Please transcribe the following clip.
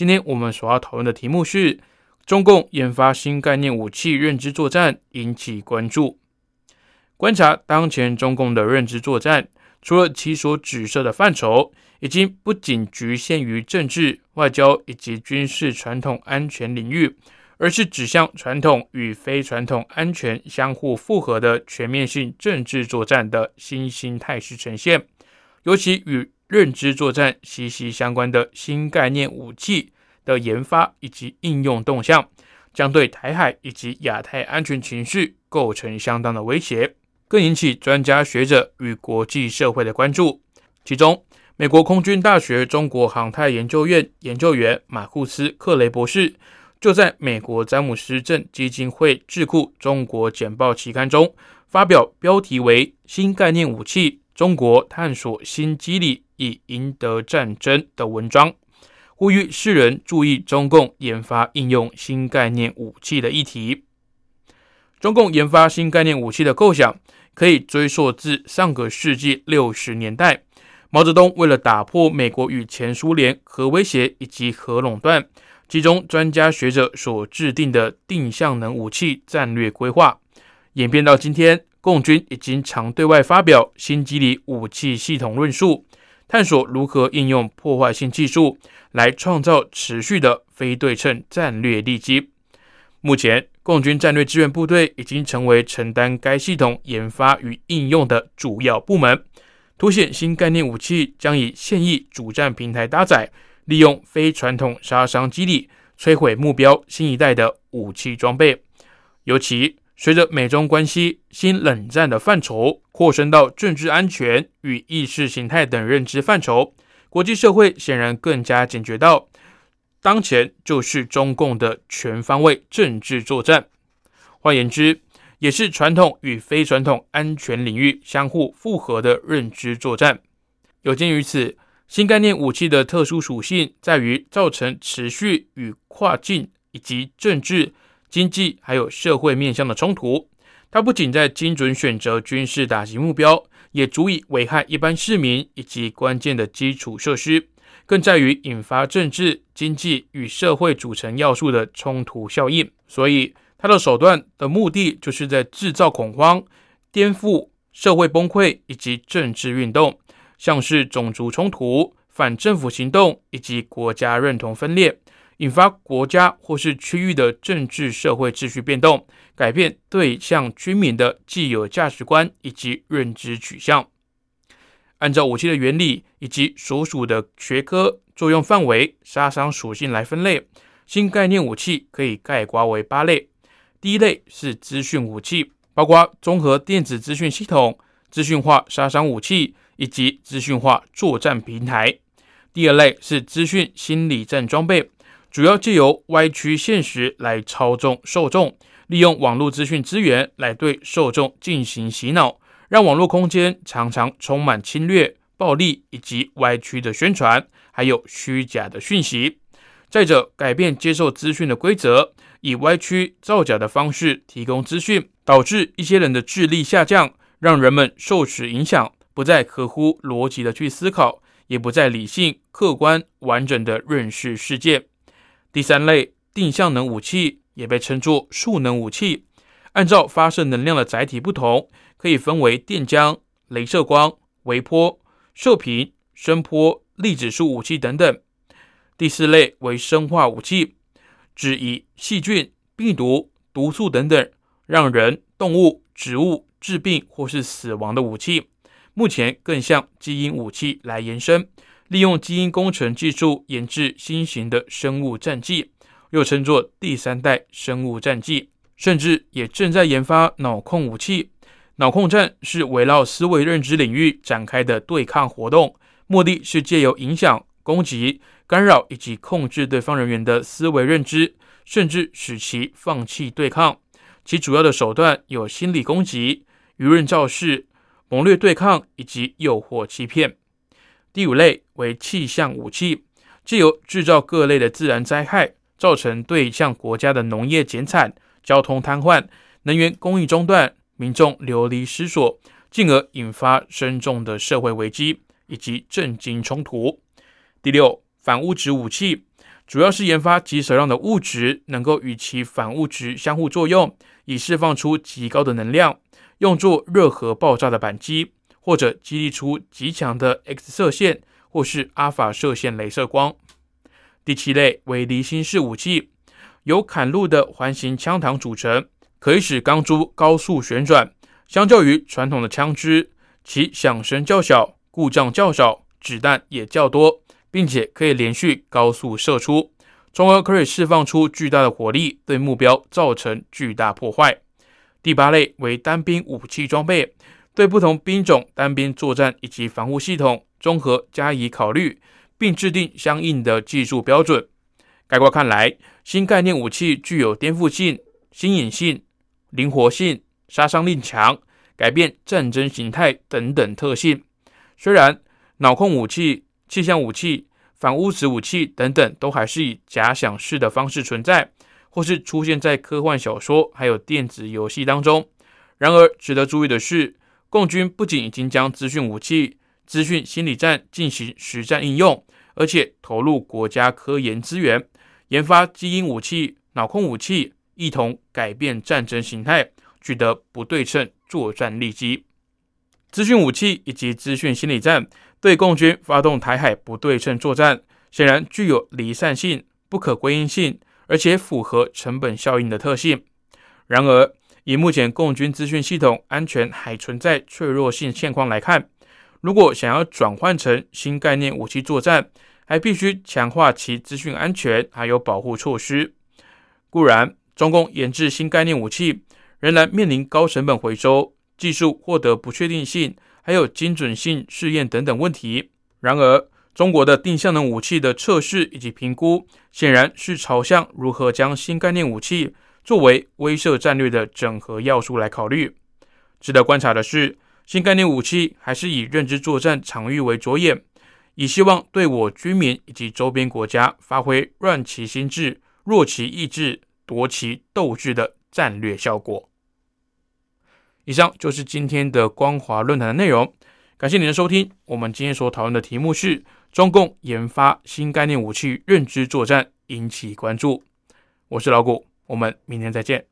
今天我们所要讨论的题目是中共研发新概念武器认知作战引起关注。观察当前中共的认知作战，除了其所指涉的范畴，已经不仅局限于政治、外交以及军事传统安全领域。而是指向传统与非传统安全相互复合的全面性政治作战的新兴态势呈现，尤其与认知作战息息相关的新概念武器的研发以及应用动向，将对台海以及亚太安全情绪构成相当的威胁，更引起专家学者与国际社会的关注。其中，美国空军大学中国航太研究院研究员马库斯·克雷博士。就在美国詹姆斯镇基金会智库中国简报期刊中发表标题为《新概念武器：中国探索新机理以赢得战争》的文章，呼吁世人注意中共研发应用新概念武器的议题。中共研发新概念武器的构想可以追溯至上个世纪六十年代，毛泽东为了打破美国与前苏联核威胁以及核垄断。其中专家学者所制定的定向能武器战略规划，演变到今天，共军已经常对外发表新机理武器系统论述，探索如何应用破坏性技术来创造持续的非对称战略利基。目前，共军战略支援部队已经成为承担该系统研发与应用的主要部门，凸显新概念武器将以现役主战平台搭载。利用非传统杀伤机理摧毁目标，新一代的武器装备。尤其随着美中关系新冷战的范畴扩伸到政治安全与意识形态等认知范畴，国际社会显然更加警觉到，当前就是中共的全方位政治作战。换言之，也是传统与非传统安全领域相互复合的认知作战。有鉴于此。新概念武器的特殊属性在于造成持续与跨境以及政治、经济还有社会面向的冲突。它不仅在精准选择军事打击目标，也足以危害一般市民以及关键的基础设施，更在于引发政治、经济与社会组成要素的冲突效应。所以，它的手段的目的就是在制造恐慌、颠覆社会崩溃以及政治运动。像是种族冲突、反政府行动以及国家认同分裂，引发国家或是区域的政治社会秩序变动，改变对象居民的既有价值观以及认知取向。按照武器的原理以及所属的学科作用范围、杀伤属性来分类，新概念武器可以概括为八类。第一类是资讯武器，包括综合电子资讯系统、资讯化杀伤武器。以及资讯化作战平台。第二类是资讯心理战装备，主要借由歪曲现实来操纵受众，利用网络资讯资源来对受众进行洗脑，让网络空间常常充满侵略、暴力以及歪曲的宣传，还有虚假的讯息。再者，改变接受资讯的规则，以歪曲造假的方式提供资讯，导致一些人的智力下降，让人们受此影响。不再合乎逻辑的去思考，也不再理性、客观、完整的认识世界。第三类定向能武器也被称作数能武器，按照发射能量的载体不同，可以分为电浆、镭射光、微波、射频、声波、粒子束武器等等。第四类为生化武器，指以细菌、病毒、毒素等等让人、动物、植物致病或是死亡的武器。目前更向基因武器来延伸，利用基因工程技术研制新型的生物战剂，又称作第三代生物战剂，甚至也正在研发脑控武器。脑控战是围绕思维认知领域展开的对抗活动，目的是借由影响、攻击、干扰以及控制对方人员的思维认知，甚至使其放弃对抗。其主要的手段有心理攻击、舆论造势、谋略对抗以及诱惑欺骗。第五类为气象武器，借由制造各类的自然灾害，造成对象国家的农业减产、交通瘫痪、能源供应中断、民众流离失所，进而引发深重的社会危机以及震惊冲突。第六，反物质武器，主要是研发极少量的物质，能够与其反物质相互作用，以释放出极高的能量，用作热核爆炸的扳机。或者激励出极强的 X 射线，或是阿法射线镭射光。第七类为离心式武器，由砍入的环形枪膛组成，可以使钢珠高速旋转。相较于传统的枪支，其响声较小，故障较少，子弹也较多，并且可以连续高速射出，从而可以释放出巨大的火力，对目标造成巨大破坏。第八类为单兵武器装备。对不同兵种单兵作战以及防护系统综合加以考虑，并制定相应的技术标准。概括看来，新概念武器具有颠覆性、新颖性、灵活性、杀伤力强、改变战争形态等等特性。虽然脑控武器、气象武器、反物质武器等等都还是以假想式的方式存在，或是出现在科幻小说还有电子游戏当中。然而，值得注意的是。共军不仅已经将资讯武器、资讯心理战进行实战应用，而且投入国家科研资源，研发基因武器、脑控武器，一同改变战争形态，取得不对称作战利基。资讯武器以及资讯心理战对共军发动台海不对称作战，显然具有离散性、不可归因性，而且符合成本效应的特性。然而，以目前共军资讯系统安全还存在脆弱性现况来看，如果想要转换成新概念武器作战，还必须强化其资讯安全还有保护措施。固然，中共研制新概念武器仍然面临高成本回收、技术获得不确定性，还有精准性试验等等问题。然而，中国的定向能武器的测试以及评估，显然是朝向如何将新概念武器。作为威慑战略的整合要素来考虑，值得观察的是，新概念武器还是以认知作战场域为着眼，以希望对我军民以及周边国家发挥乱其心智、弱其意志、夺其斗志的战略效果。以上就是今天的光华论坛的内容，感谢您的收听。我们今天所讨论的题目是中共研发新概念武器认知作战引起关注。我是老谷。我们明天再见。